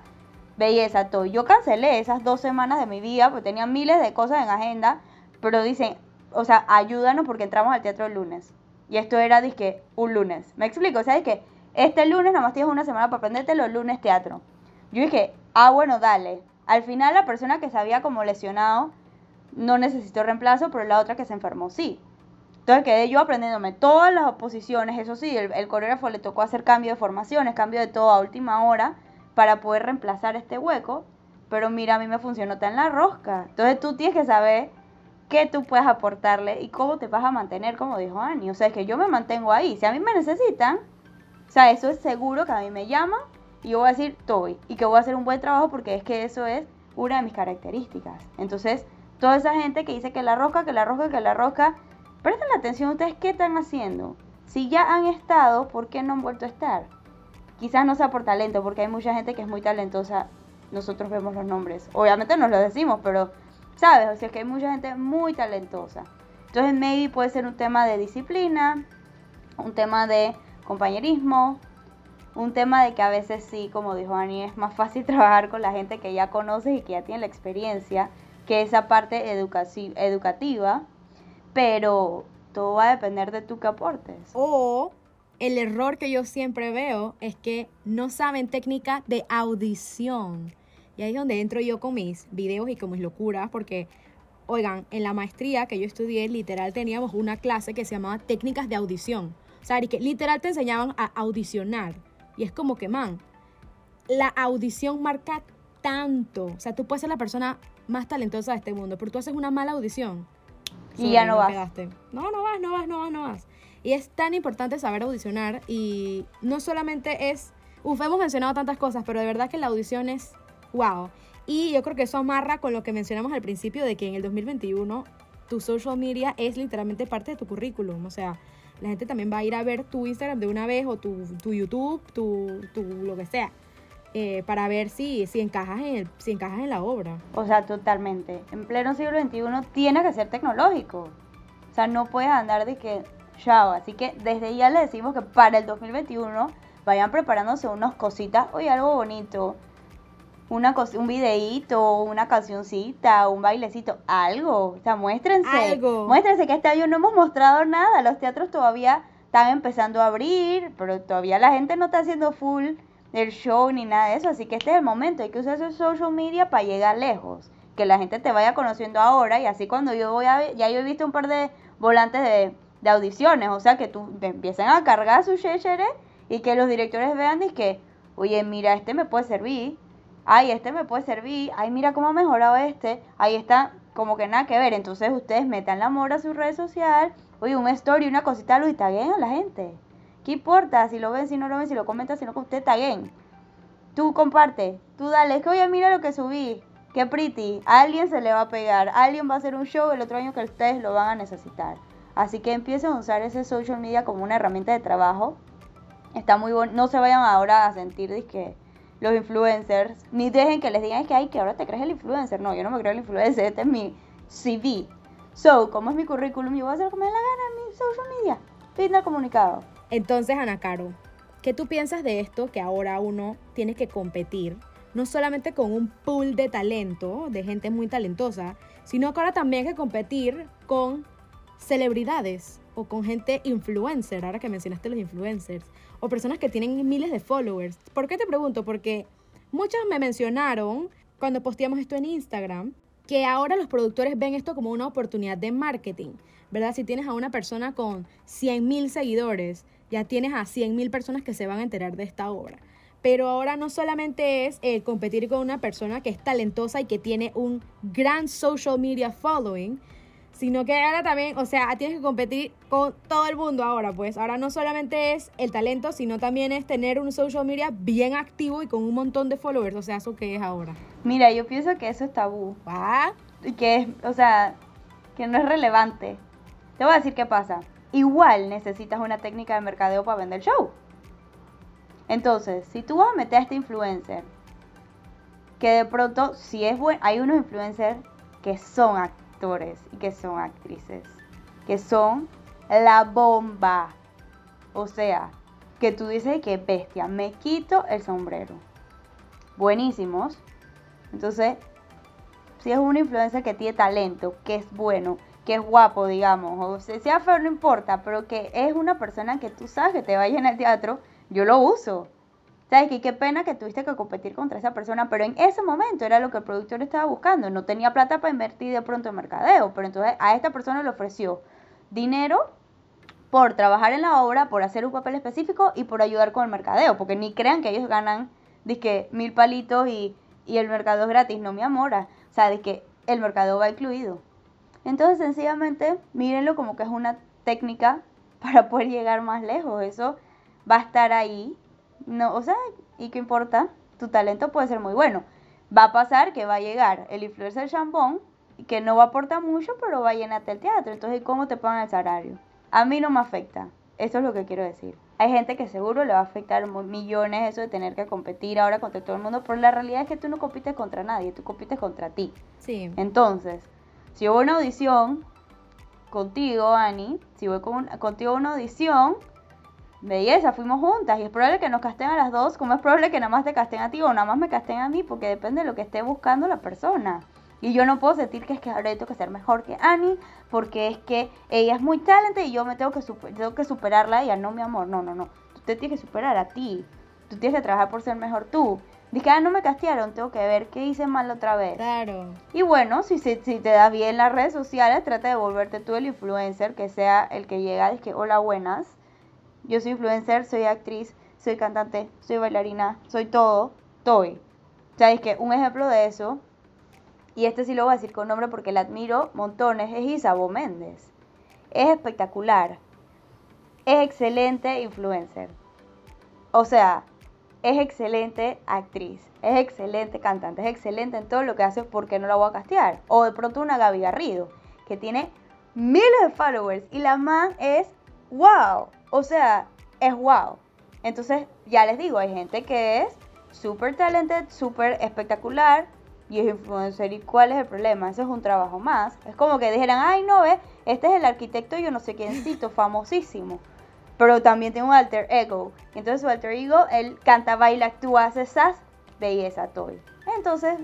Speaker 1: Belleza, todo. Yo cancelé esas dos semanas de mi vida, porque tenía miles de cosas en agenda, pero dicen, o sea, ayúdanos porque entramos al teatro el lunes. Y esto era, dizque, un lunes. ¿Me explico? O sea, es que este lunes nada más tienes una semana para aprenderte los lunes teatro. Yo dije, ah, bueno, dale. Al final la persona que se había como lesionado no necesitó reemplazo, pero la otra que se enfermó sí. Entonces quedé yo aprendiéndome todas las oposiciones, eso sí, el, coreógrafo le tocó hacer cambio de formaciones, cambio de todo a última hora para poder reemplazar este hueco, pero mira, a mí me funcionó tan la rosca. Entonces tú tienes que saber qué tú puedes aportarle y cómo te vas a mantener, como dijo Ani. O sea, es que yo me mantengo ahí. Si a mí me necesitan, o sea, eso es seguro que a mí me llaman y yo voy a decir, estoy. Y que voy a hacer un buen trabajo porque es que eso es una de mis características. Entonces, toda esa gente que dice que la rosca, que la rosca, que la rosca, presten atención ustedes qué están haciendo. Si ya han estado, ¿por qué no han vuelto a estar? Quizás no sea por talento, porque hay mucha gente que es muy talentosa. Nosotros vemos los nombres. Obviamente nos los decimos, pero, ¿sabes? O sea, que hay mucha gente muy talentosa. Entonces, maybe puede ser un tema de disciplina, un tema de compañerismo, un tema de que a veces sí, como dijo Ani, es más fácil trabajar con la gente que ya conoces y que ya tiene la experiencia, que esa parte educativa, pero todo va a depender de tú que aportes.
Speaker 2: O el error que yo siempre veo es que no saben técnica de audición. Y ahí es donde entro yo con mis videos y con mis locuras, porque, oigan, en la maestría que yo estudié, literal teníamos una clase que se llamaba técnicas de audición. O sea, y que literal te enseñaban a audicionar. Y es como que, man, la audición marca tanto. O sea, tú puedes ser la persona más talentosa de este mundo, pero tú haces una mala audición.
Speaker 1: Y ya no vas.
Speaker 2: No, no vas, no vas, no vas, no vas. Y es tan importante saber audicionar y no solamente es, uf, hemos mencionado tantas cosas, pero de verdad que la audición es wow. Y yo creo que eso amarra con lo que mencionamos al principio de que en el 2021 tu social media es literalmente parte de tu currículum. O sea, la gente también va a ir a ver tu Instagram de una vez o tu, tu YouTube, tu, tu lo que sea. Eh, para ver si, si, encajas en el, si encajas en la obra.
Speaker 1: O sea, totalmente. En pleno siglo XXI tiene que ser tecnológico. O sea, no puedes andar de que, chao. Así que desde ya le decimos que para el 2021 vayan preparándose unas cositas, oye, algo bonito. Una un videíto, una cancioncita, un bailecito, algo. O sea, muéstrense.
Speaker 2: Algo.
Speaker 1: Muéstrense que este año no hemos mostrado nada. Los teatros todavía están empezando a abrir, pero todavía la gente no está haciendo full del show ni nada de eso. Así que este es el momento. Hay que usar esos social media para llegar lejos. Que la gente te vaya conociendo ahora y así cuando yo voy a ya yo he visto un par de volantes de, de audiciones. O sea, que tú te empiecen a cargar su chéchere y que los directores vean y que, oye, mira, este me puede servir. Ay, este me puede servir. Ay, mira cómo ha mejorado este. Ahí está, como que nada que ver. Entonces ustedes metan la amor a su red social. Oye, un story, una cosita, lo y a la gente. ¿Qué importa si lo ven, si no lo ven, si lo comentan, si no que usted taguen? Tú comparte, tú dale, es que oye, mira lo que subí, qué pretty, a alguien se le va a pegar, alguien va a hacer un show el otro año que ustedes lo van a necesitar. Así que empiecen a usar ese social media como una herramienta de trabajo. Está muy bueno, no se vayan ahora a sentir que los influencers, ni dejen que les digan que, ay, que ahora te crees el influencer. No, yo no me creo el influencer, este es mi CV. So, como es mi currículum, yo voy a hacer como me la gana en mi social media. Fin del comunicado.
Speaker 2: Entonces, Ana Caro, ¿qué tú piensas de esto que ahora uno tiene que competir? No solamente con un pool de talento, de gente muy talentosa, sino que ahora también hay que competir con celebridades o con gente influencer, ahora que mencionaste los influencers, o personas que tienen miles de followers. ¿Por qué te pregunto? Porque muchos me mencionaron cuando posteamos esto en Instagram que ahora los productores ven esto como una oportunidad de marketing, ¿verdad? Si tienes a una persona con 100 mil seguidores, ya tienes a 100.000 personas que se van a enterar de esta obra. Pero ahora no solamente es eh, competir con una persona que es talentosa y que tiene un gran social media following, sino que ahora también, o sea, tienes que competir con todo el mundo ahora, pues ahora no solamente es el talento, sino también es tener un social media bien activo y con un montón de followers, o sea, eso que es ahora.
Speaker 1: Mira, yo pienso que eso es tabú.
Speaker 2: ¿Ah?
Speaker 1: Que es, o sea, que no es relevante. Te voy a decir qué pasa igual necesitas una técnica de mercadeo para vender el show. Entonces, si tú vas a meter a este influencer, que de pronto, si es bueno, hay unos influencers que son actores y que son actrices, que son la bomba. O sea, que tú dices que bestia, me quito el sombrero. Buenísimos. Entonces, si es un influencer que tiene talento, que es bueno, que es guapo, digamos, o sea feo, no importa, pero que es una persona que tú sabes que te vaya en el teatro, yo lo uso. ¿Sabes qué? Qué pena que tuviste que competir contra esa persona, pero en ese momento era lo que el productor estaba buscando. No tenía plata para invertir de pronto en mercadeo, pero entonces a esta persona le ofreció dinero por trabajar en la obra, por hacer un papel específico y por ayudar con el mercadeo, porque ni crean que ellos ganan, que mil palitos y, y el mercado es gratis. No, mi amora. O sea, de que el mercado va incluido. Entonces, sencillamente, mírenlo como que es una técnica para poder llegar más lejos. Eso va a estar ahí. No, o sea, ¿y qué importa? Tu talento puede ser muy bueno. Va a pasar que va a llegar el influencer chambón, que no va a aportar mucho, pero va a llenarte el teatro. Entonces, ¿cómo te pagan el salario? A mí no me afecta. Eso es lo que quiero decir. Hay gente que seguro le va a afectar millones eso de tener que competir ahora contra todo el mundo, pero la realidad es que tú no compites contra nadie, tú compites contra ti.
Speaker 2: Sí.
Speaker 1: Entonces, si hubo una audición contigo, Ani, si voy con, contigo a una audición, belleza, fuimos juntas y es probable que nos casten a las dos, como es probable que nada más te casten a ti o nada más me casten a mí, porque depende de lo que esté buscando la persona. Y yo no puedo sentir que es que ahora tengo que ser mejor que Annie, porque es que ella es muy talentosa y yo me tengo que, tengo que superarla a ella. No, mi amor, no, no, no. Tú te tienes que superar a ti. Tú tienes que trabajar por ser mejor tú. Dije, ah, no me castigaron, tengo que ver qué hice mal otra vez.
Speaker 2: Claro.
Speaker 1: Y bueno, si, si, te da bien las redes sociales, trata de volverte tú el influencer, que sea el que llega, es que, hola, buenas. Yo soy influencer, soy actriz, soy cantante, soy bailarina, soy todo, estoy. O sea, es que un ejemplo de eso, y este sí lo voy a decir con nombre porque la admiro montones, es Isabo Méndez. Es espectacular. Es excelente influencer. O sea, es excelente actriz, es excelente cantante, es excelente en todo lo que hace, ¿por qué no la voy a castear? O de pronto una Gaby Garrido, que tiene miles de followers y la man es wow, o sea, es wow. Entonces, ya les digo, hay gente que es súper talented, súper espectacular y es influencer. ¿Y cuál es el problema? Eso es un trabajo más. Es como que dijeran, ay, no, ve, este es el arquitecto, yo no sé quiéncito, famosísimo. Pero también tiene un alter ego. Entonces su alter ego, él canta, baila, actúa, hace esas belleza, toy. Entonces,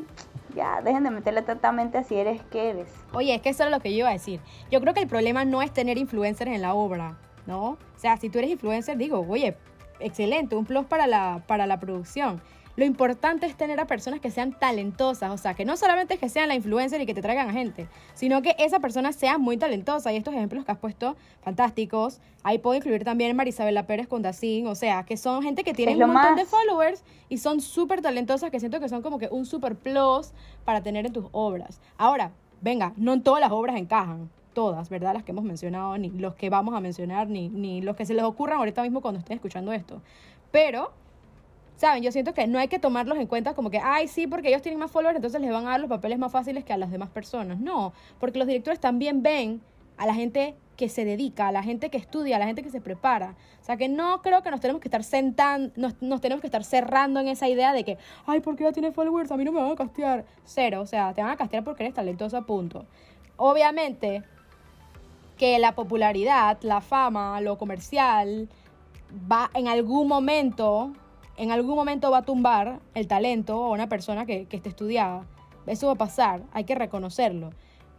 Speaker 1: ya, dejen de meterle tratamente si eres que eres.
Speaker 2: Oye, es que eso es lo que yo iba a decir. Yo creo que el problema no es tener influencers en la obra, ¿no? O sea, si tú eres influencer, digo, oye, excelente, un plus para la, para la producción. Lo importante es tener a personas que sean talentosas, o sea, que no solamente que sean la influencer y que te traigan a gente, sino que esa persona sea muy talentosa. Y estos ejemplos que has puesto, fantásticos. Ahí puedo incluir también Marisabela Pérez con Dacín, o sea, que son gente que tiene un montón de followers y son súper talentosas, que siento que son como que un super plus para tener en tus obras. Ahora, venga, no todas las obras encajan todas, ¿verdad? Las que hemos mencionado, ni los que vamos a mencionar, ni, ni los que se les ocurran ahorita mismo cuando estén escuchando esto. Pero ¿Saben? Yo siento que no hay que tomarlos en cuenta como que, ay, sí, porque ellos tienen más followers, entonces les van a dar los papeles más fáciles que a las demás personas. No, porque los directores también ven a la gente que se dedica, a la gente que estudia, a la gente que se prepara. O sea, que no creo que nos tenemos que estar sentando, nos, nos tenemos que estar cerrando en esa idea de que, ay, porque ya tiene followers, a mí no me van a castear. Cero, o sea, te van a castear porque eres talentosa, punto. Obviamente que la popularidad, la fama, lo comercial, va en algún momento en algún momento va a tumbar el talento o una persona que, esté estudiada. Eso va a pasar, hay que reconocerlo.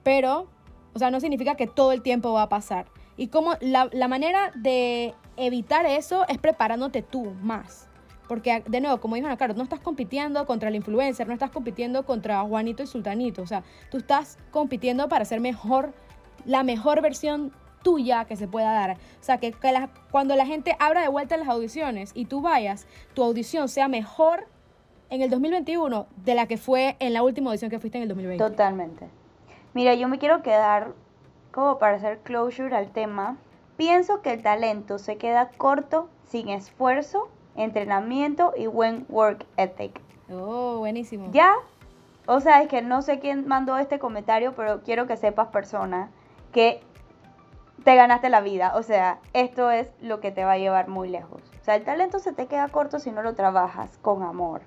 Speaker 2: Pero, o sea, no significa que todo el tiempo va a pasar. Y como la, la manera de evitar eso es preparándote tú más. Porque, de nuevo, como dijo Ana Carlos, no estás compitiendo contra el influencer, no estás compitiendo contra Juanito y Sultanito. O sea, tú estás compitiendo para ser mejor, la mejor versión tuya que se pueda dar. O sea, que, cuando la gente abra de vuelta las audiciones y tú vayas, tu audición sea mejor en el 2021 de la que fue en la última audición que fuiste en el 2020.
Speaker 1: Totalmente. Mira, yo me quiero quedar como para hacer closure al tema. Pienso que el talento se queda corto sin esfuerzo, entrenamiento y buen work ethic.
Speaker 2: Oh, buenísimo.
Speaker 1: Ya, o sea, es que no sé quién mandó este comentario, pero quiero que sepas, persona, que te ganaste la vida. O sea, esto es lo que te va a llevar muy lejos. O sea, el talento se te queda corto si no lo trabajas con amor.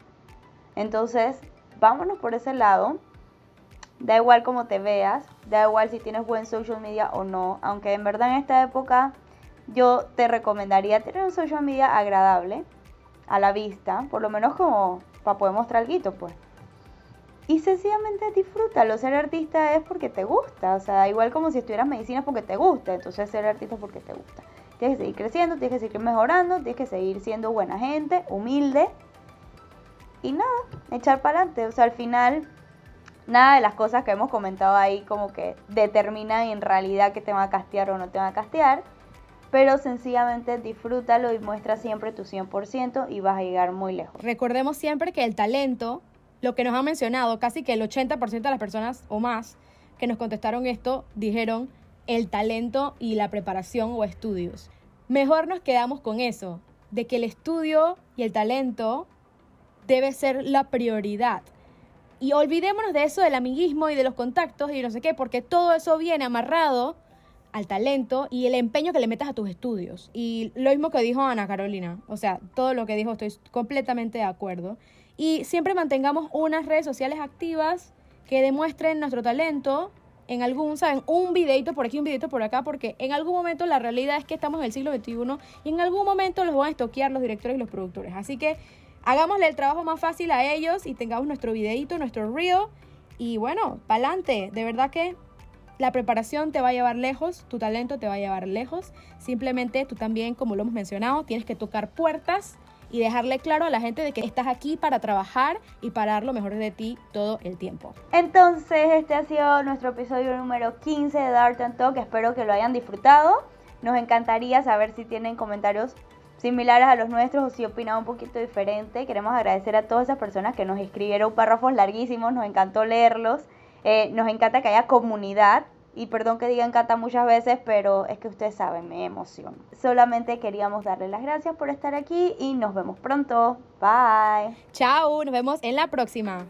Speaker 1: Entonces, vámonos por ese lado. Da igual cómo te veas, da igual si tienes buen social media o no. Aunque en verdad en esta época yo te recomendaría tener un social media agradable a la vista, por lo menos como para poder mostrar algo, pues y sencillamente disfrútalo. Ser artista es porque te gusta, o sea, igual como si estuvieras medicina porque te gusta, entonces ser artista es porque te gusta. Tienes que seguir creciendo, tienes que seguir mejorando, tienes que seguir siendo buena gente, humilde y nada, echar para adelante. O sea, al final, nada de las cosas que hemos comentado ahí como que determinan en realidad que te va a castear o no te va a castear. Pero sencillamente disfrútalo y muestra siempre tu 100% y vas a llegar muy lejos.
Speaker 2: Recordemos siempre que el talento lo que nos han mencionado, casi que el 80% de las personas o más que nos contestaron esto dijeron el talento y la preparación o estudios. Mejor nos quedamos con eso, de que el estudio y el talento debe ser la prioridad. Y olvidémonos de eso del amiguismo y de los contactos y no sé qué, porque todo eso viene amarrado al talento y el empeño que le metas a tus estudios. Y lo mismo que dijo Ana Carolina, o sea, todo lo que dijo estoy completamente de acuerdo. Y siempre mantengamos unas redes sociales activas que demuestren nuestro talento en algún, ¿saben? Un videito por aquí, un videito por acá, porque en algún momento la realidad es que estamos en el siglo XXI y en algún momento los van a estoquear los directores y los productores. Así que hagámosle el trabajo más fácil a ellos y tengamos nuestro videito, nuestro reel. Y bueno, pa'lante. De verdad que la preparación te va a llevar lejos, tu talento te va a llevar lejos. Simplemente tú también, como lo hemos mencionado, tienes que tocar puertas y dejarle claro a la gente de que estás aquí para trabajar y para dar lo mejor de ti todo el tiempo.
Speaker 1: Entonces, este ha sido nuestro episodio número 15 de Dart and Talk. Espero que lo hayan disfrutado. Nos encantaría saber si tienen comentarios similares a los nuestros o si opinan un poquito diferente. Queremos agradecer a todas esas personas que nos escribieron párrafos larguísimos, nos encantó leerlos. Eh, nos encanta que haya comunidad Y perdón que diga encanta muchas veces, pero es que ustedes saben, me emociono. Solamente queríamos darle las gracias por estar aquí y nos vemos pronto. Bye.
Speaker 2: Chao, nos vemos en la próxima.